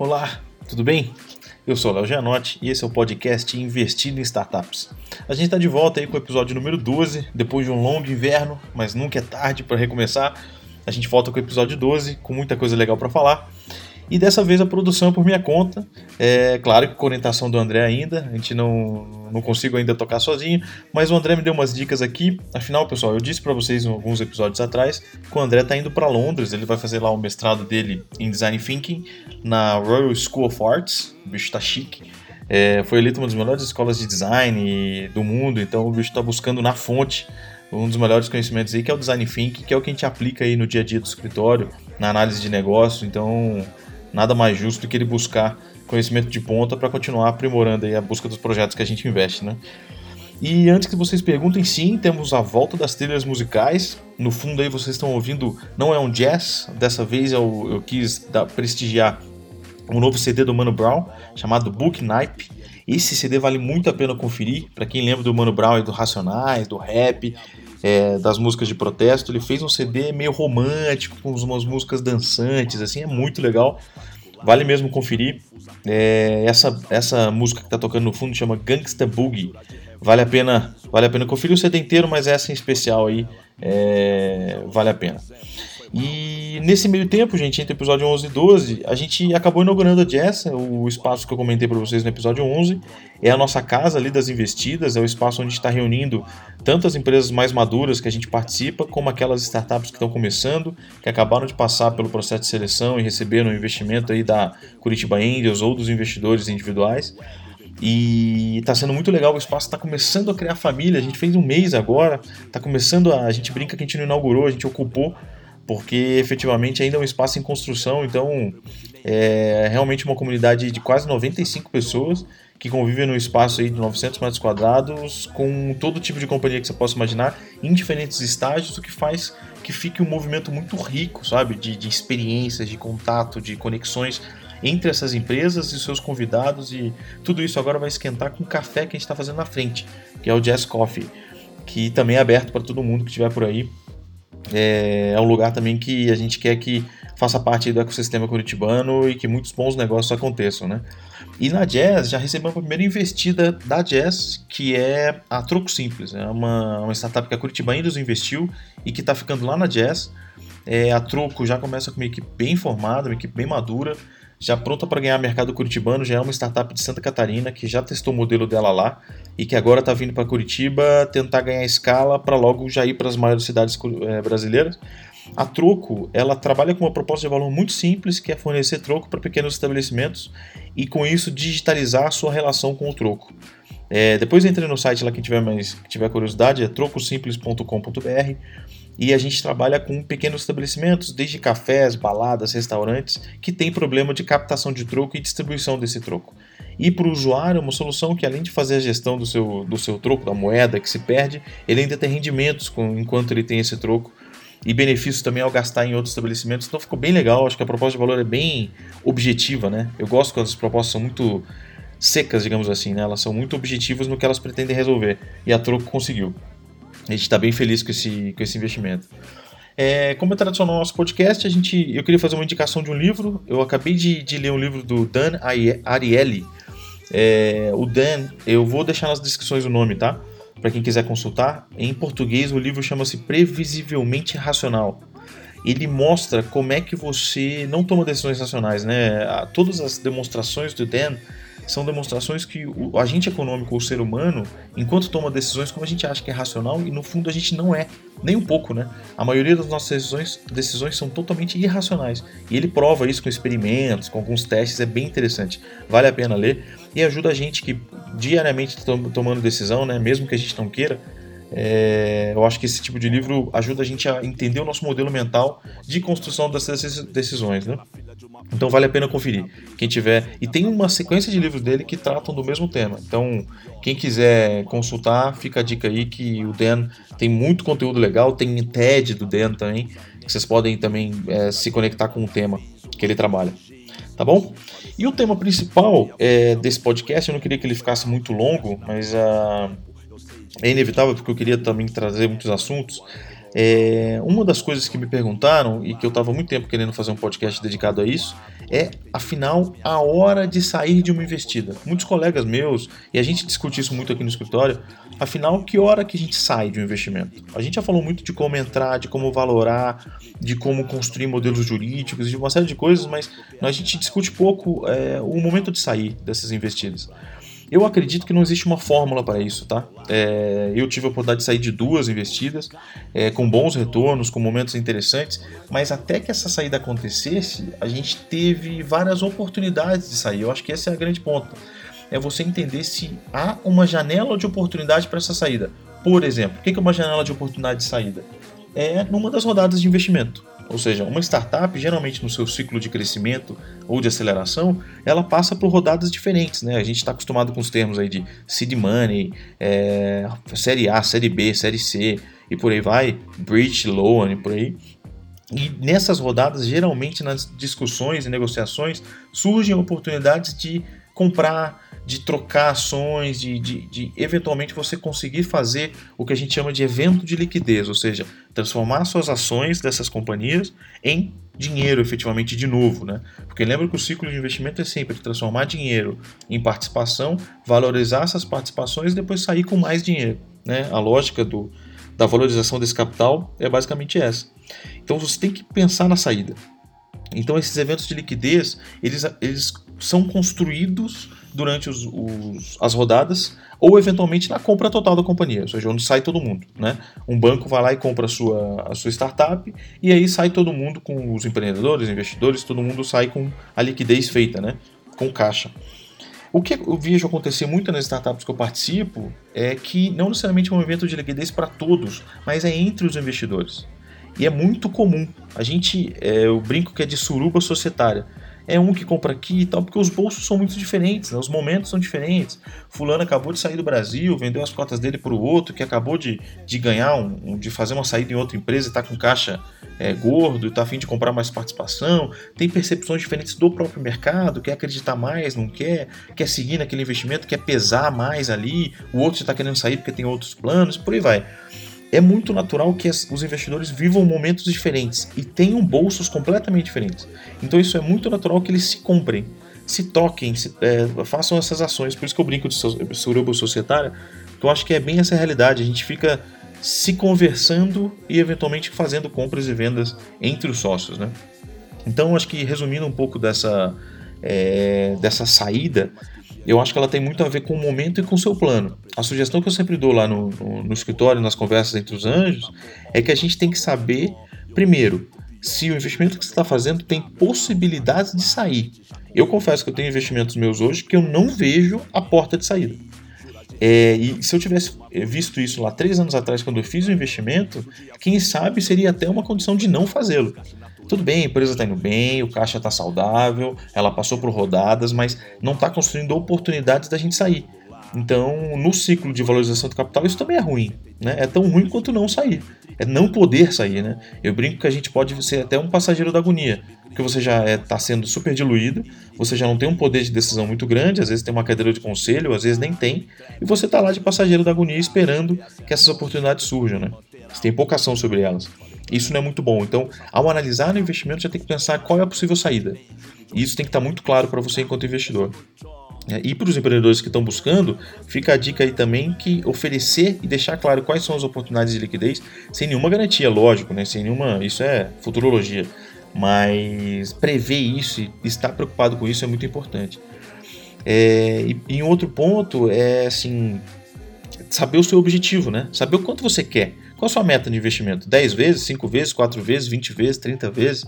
Olá, tudo bem? Eu sou Léo Gianotti e esse é o podcast Investindo em Startups. A gente está de volta aí com o episódio número 12, depois de um longo inverno, mas nunca é tarde para recomeçar. A gente volta com o episódio 12, com muita coisa legal para falar. E dessa vez a produção é por minha conta. É claro que com orientação do André ainda, a gente não, não consigo ainda tocar sozinho, mas o André me deu umas dicas aqui. Afinal, pessoal, eu disse para vocês alguns episódios atrás que o André está indo para Londres, ele vai fazer lá o mestrado dele em Design Thinking na Royal School of Arts. O bicho tá chique. É, foi eleito uma das melhores escolas de design do mundo, então o bicho está buscando na fonte um dos melhores conhecimentos aí, que é o Design Thinking, que é o que a gente aplica aí no dia a dia do escritório, na análise de negócio. Então, nada mais justo do que ele buscar conhecimento de ponta para continuar aprimorando aí a busca dos projetos que a gente investe, né? E antes que vocês perguntem, sim, temos a volta das trilhas musicais. No fundo aí vocês estão ouvindo, não é um jazz, dessa vez eu, eu quis dar, prestigiar um novo CD do Mano Brown, chamado Book Nipe. Esse CD vale muito a pena conferir, para quem lembra do Mano Brown e do Racionais, do rap, é, das músicas de protesto. Ele fez um CD meio romântico, com umas músicas dançantes, assim, é muito legal. Vale mesmo conferir. É, essa, essa música que está tocando no fundo chama Gangsta Boogie. Vale a pena, vale a pena conferir o CD inteiro, mas essa em especial aí é, vale a pena. E nesse meio tempo, gente, entre o episódio 11 e 12, a gente acabou inaugurando a Jess, o espaço que eu comentei para vocês no episódio 11. É a nossa casa ali das investidas, é o espaço onde está reunindo tanto as empresas mais maduras que a gente participa, como aquelas startups que estão começando, que acabaram de passar pelo processo de seleção e receberam investimento aí da Curitiba Angels ou dos investidores individuais. E está sendo muito legal, o espaço está começando a criar família. A gente fez um mês agora, está começando a. A gente brinca que a gente não inaugurou, a gente ocupou porque efetivamente ainda é um espaço em construção, então é realmente uma comunidade de quase 95 pessoas que convivem num espaço aí de 900 metros quadrados com todo tipo de companhia que você possa imaginar, em diferentes estágios, o que faz que fique um movimento muito rico, sabe, de, de experiências, de contato, de conexões entre essas empresas e seus convidados e tudo isso agora vai esquentar com o café que a gente está fazendo na frente, que é o Jazz Coffee, que também é aberto para todo mundo que estiver por aí é, é um lugar também que a gente quer que faça parte do ecossistema curitibano e que muitos bons negócios aconteçam, né? E na Jazz já recebemos a primeira investida da Jazz, que é a Troco Simples, é uma, uma startup que a Curitiba ainda investiu e que está ficando lá na Jazz. É, a Troco já começa com uma equipe bem formada, uma equipe bem madura, já pronta para ganhar mercado curitibano, já é uma startup de Santa Catarina que já testou o modelo dela lá e que agora está vindo para Curitiba tentar ganhar escala para logo já ir para as maiores cidades é, brasileiras. A Troco, ela trabalha com uma proposta de valor muito simples, que é fornecer troco para pequenos estabelecimentos e com isso digitalizar a sua relação com o troco. É, depois entre no site lá quem tiver mais tiver curiosidade, é trocosimples.com.br e a gente trabalha com pequenos estabelecimentos, desde cafés, baladas, restaurantes, que têm problema de captação de troco e distribuição desse troco. E para o usuário, uma solução que além de fazer a gestão do seu, do seu troco, da moeda que se perde, ele ainda tem rendimentos com, enquanto ele tem esse troco e benefícios também ao gastar em outros estabelecimentos. Então ficou bem legal, acho que a proposta de valor é bem objetiva, né? Eu gosto quando as propostas são muito secas, digamos assim, né? Elas são muito objetivas no que elas pretendem resolver. E a Troco conseguiu. A gente está bem feliz com esse, com esse investimento. É, como é tradicional no nosso podcast, a gente, eu queria fazer uma indicação de um livro. Eu acabei de, de ler um livro do Dan Ariely. É, o Dan, eu vou deixar nas descrições o nome, tá? Para quem quiser consultar. Em português, o livro chama-se Previsivelmente Racional. Ele mostra como é que você não toma decisões racionais, né? Todas as demonstrações do Dan são demonstrações que o agente econômico, o ser humano, enquanto toma decisões como a gente acha que é racional, e no fundo a gente não é, nem um pouco, né? A maioria das nossas decisões, decisões são totalmente irracionais. E ele prova isso com experimentos, com alguns testes, é bem interessante. Vale a pena ler e ajuda a gente que diariamente está tomando decisão, né? Mesmo que a gente não queira, é, eu acho que esse tipo de livro ajuda a gente a entender o nosso modelo mental de construção dessas decisões, né? Então vale a pena conferir. Quem tiver. E tem uma sequência de livros dele que tratam do mesmo tema. Então, quem quiser consultar, fica a dica aí que o Dan tem muito conteúdo legal. Tem TED do Dan também, que vocês podem também é, se conectar com o tema que ele trabalha. Tá bom? E o tema principal é, desse podcast, eu não queria que ele ficasse muito longo, mas uh, é inevitável porque eu queria também trazer muitos assuntos. É, uma das coisas que me perguntaram e que eu estava muito tempo querendo fazer um podcast dedicado a isso é, afinal, a hora de sair de uma investida. Muitos colegas meus, e a gente discute isso muito aqui no escritório, afinal, que hora que a gente sai de um investimento? A gente já falou muito de como entrar, de como valorar, de como construir modelos jurídicos, de uma série de coisas, mas a gente discute pouco é, o momento de sair dessas investidas. Eu acredito que não existe uma fórmula para isso, tá? É, eu tive a oportunidade de sair de duas investidas, é, com bons retornos, com momentos interessantes, mas até que essa saída acontecesse, a gente teve várias oportunidades de sair. Eu acho que esse é o grande ponto. É você entender se há uma janela de oportunidade para essa saída. Por exemplo, o que é uma janela de oportunidade de saída? É numa das rodadas de investimento. Ou seja, uma startup, geralmente no seu ciclo de crescimento ou de aceleração, ela passa por rodadas diferentes. Né? A gente está acostumado com os termos aí de seed money, é, série A, série B, série C e por aí vai, bridge loan e por aí. E nessas rodadas, geralmente nas discussões e negociações, surgem oportunidades de comprar, de trocar ações, de, de, de, eventualmente você conseguir fazer o que a gente chama de evento de liquidez, ou seja, transformar suas ações dessas companhias em dinheiro efetivamente de novo, né? Porque lembra que o ciclo de investimento é sempre transformar dinheiro em participação, valorizar essas participações e depois sair com mais dinheiro, né? A lógica do, da valorização desse capital é basicamente essa. Então você tem que pensar na saída. Então esses eventos de liquidez, eles, eles são construídos durante os, os, as rodadas ou eventualmente na compra total da companhia, ou seja, onde sai todo mundo. Né? Um banco vai lá e compra a sua, a sua startup e aí sai todo mundo com os empreendedores, investidores, todo mundo sai com a liquidez feita, né? com caixa. O que eu vejo acontecer muito nas startups que eu participo é que não necessariamente é um evento de liquidez para todos, mas é entre os investidores. E é muito comum. A gente, é, eu brinco que é de suruba societária é um que compra aqui e tal, porque os bolsos são muito diferentes, né? os momentos são diferentes. Fulano acabou de sair do Brasil, vendeu as cotas dele para o outro, que acabou de, de ganhar, um, de fazer uma saída em outra empresa e está com caixa é, gordo, está afim de comprar mais participação, tem percepções diferentes do próprio mercado, quer acreditar mais, não quer, quer seguir naquele investimento, quer pesar mais ali, o outro está querendo sair porque tem outros planos, por aí vai é muito natural que os investidores vivam momentos diferentes e tenham bolsos completamente diferentes. Então isso é muito natural que eles se comprem, se toquem, se, é, façam essas ações. Por isso que eu brinco de suruba societária, que eu acho que é bem essa realidade. A gente fica se conversando e eventualmente fazendo compras e vendas entre os sócios, né? Então acho que resumindo um pouco dessa, é, dessa saída, eu acho que ela tem muito a ver com o momento e com o seu plano. A sugestão que eu sempre dou lá no, no, no escritório, nas conversas entre os anjos, é que a gente tem que saber, primeiro, se o investimento que você está fazendo tem possibilidades de sair. Eu confesso que eu tenho investimentos meus hoje que eu não vejo a porta de saída. É, e se eu tivesse visto isso lá três anos atrás, quando eu fiz o investimento, quem sabe seria até uma condição de não fazê-lo. Tudo bem, a empresa está indo bem, o caixa está saudável, ela passou por rodadas, mas não está construindo oportunidades da gente sair. Então, no ciclo de valorização do capital, isso também é ruim. Né? É tão ruim quanto não sair. É não poder sair. Né? Eu brinco que a gente pode ser até um passageiro da agonia, porque você já está é, tá sendo super diluído, você já não tem um poder de decisão muito grande, às vezes tem uma cadeira de conselho, às vezes nem tem, e você está lá de passageiro da agonia esperando que essas oportunidades surjam. Né? Você tem pouca ação sobre elas. Isso não é muito bom. Então, ao analisar o investimento, já tem que pensar qual é a possível saída. E isso tem que estar muito claro para você enquanto investidor. É, e para os empreendedores que estão buscando, fica a dica aí também que oferecer e deixar claro quais são as oportunidades de liquidez, sem nenhuma garantia, lógico, né? Sem nenhuma. Isso é futurologia. Mas prever isso e estar preocupado com isso é muito importante. É, e, e um outro ponto é assim saber o seu objetivo, né? Saber o quanto você quer. Qual a sua meta de investimento? 10 vezes, 5 vezes, 4 vezes, 20 vezes, 30 vezes?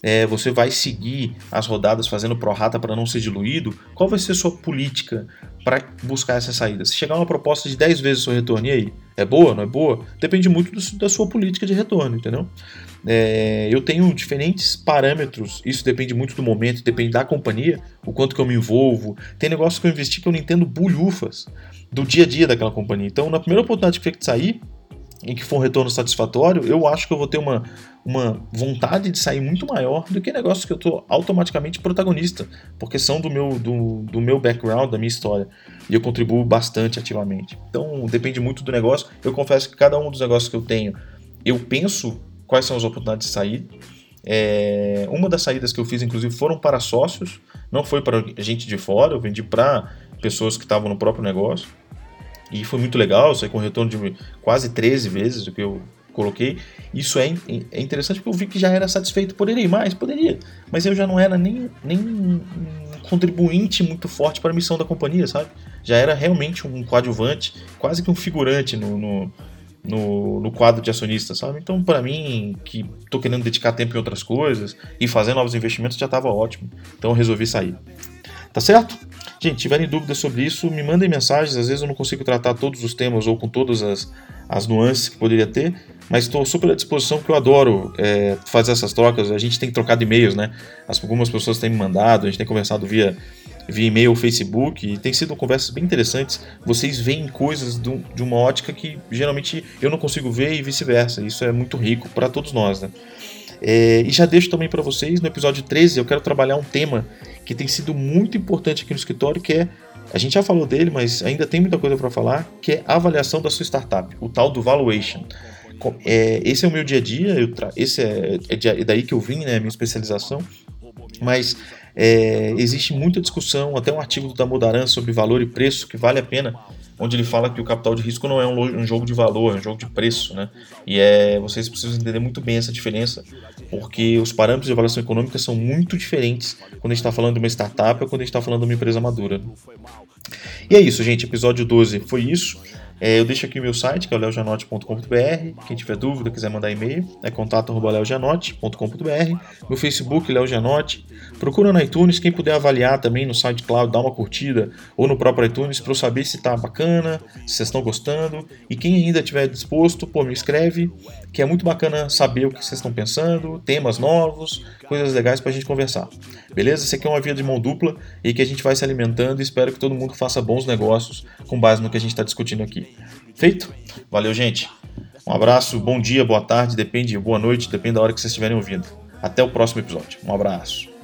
É, você vai seguir as rodadas fazendo pró-rata para não ser diluído? Qual vai ser a sua política para buscar essa saída? Se chegar uma proposta de 10 vezes o seu retorno, e aí? É boa, não é boa? Depende muito do, da sua política de retorno, entendeu? É, eu tenho diferentes parâmetros, isso depende muito do momento, depende da companhia, o quanto que eu me envolvo. Tem negócios que eu investi que eu não entendo bulhufas do dia a dia daquela companhia. Então, na primeira oportunidade que de sair, em que for um retorno satisfatório, eu acho que eu vou ter uma, uma vontade de sair muito maior do que negócios que eu estou automaticamente protagonista, porque são do meu, do, do meu background, da minha história, e eu contribuo bastante ativamente. Então depende muito do negócio. Eu confesso que cada um dos negócios que eu tenho eu penso quais são as oportunidades de sair. É, uma das saídas que eu fiz, inclusive, foram para sócios, não foi para gente de fora, eu vendi para pessoas que estavam no próprio negócio. E foi muito legal, saí com retorno de quase 13 vezes o que eu coloquei. Isso é, é interessante porque eu vi que já era satisfeito. Poderia ir mais? Poderia. Mas eu já não era nem, nem um contribuinte muito forte para a missão da companhia, sabe? Já era realmente um coadjuvante, quase que um figurante no, no, no, no quadro de acionista, sabe? Então, para mim, que estou querendo dedicar tempo em outras coisas e fazer novos investimentos, já estava ótimo. Então, eu resolvi sair. Tá certo? Gente, tiverem dúvidas sobre isso, me mandem mensagens. Às vezes eu não consigo tratar todos os temas ou com todas as, as nuances que poderia ter, mas estou super à disposição porque eu adoro é, fazer essas trocas. A gente tem trocado e-mails, né? As, algumas pessoas têm me mandado, a gente tem conversado via, via e-mail, Facebook, e tem sido conversas bem interessantes. Vocês veem coisas do, de uma ótica que geralmente eu não consigo ver e vice-versa. Isso é muito rico para todos nós, né? É, e já deixo também para vocês, no episódio 13, eu quero trabalhar um tema que tem sido muito importante aqui no escritório, que é a gente já falou dele, mas ainda tem muita coisa para falar, que é a avaliação da sua startup, o tal do valuation. É, esse é o meu dia a dia, esse é, é, daí que eu vim, né, minha especialização, mas é, existe muita discussão, até um artigo do Damodaran sobre valor e preço, que vale a pena onde ele fala que o capital de risco não é um, um, jogo de valor, é um jogo de preço, né? E é, vocês precisam entender muito bem essa diferença, porque os parâmetros de avaliação econômica são muito diferentes quando a gente está falando de uma startup ou quando a gente está falando de uma empresa madura. E é isso, gente. Episódio 12 foi isso. É, eu deixo aqui o meu site, que é o leojanote.com.br. Quem tiver dúvida, quiser mandar e-mail, é contato.leojanote.com.br. Meu Facebook, Leo Janote. Procura no iTunes, quem puder avaliar também no SoundCloud, dá uma curtida, ou no próprio iTunes, para eu saber se tá bacana, se vocês estão gostando. E quem ainda estiver disposto, pô, me escreve, que é muito bacana saber o que vocês estão pensando, temas novos, coisas legais para a gente conversar. Beleza? Isso aqui é uma via de mão dupla e que a gente vai se alimentando e espero que todo mundo faça bons negócios com base no que a gente está discutindo aqui. Feito? Valeu, gente. Um abraço, bom dia, boa tarde, depende, boa noite, depende da hora que vocês estiverem ouvindo. Até o próximo episódio. Um abraço.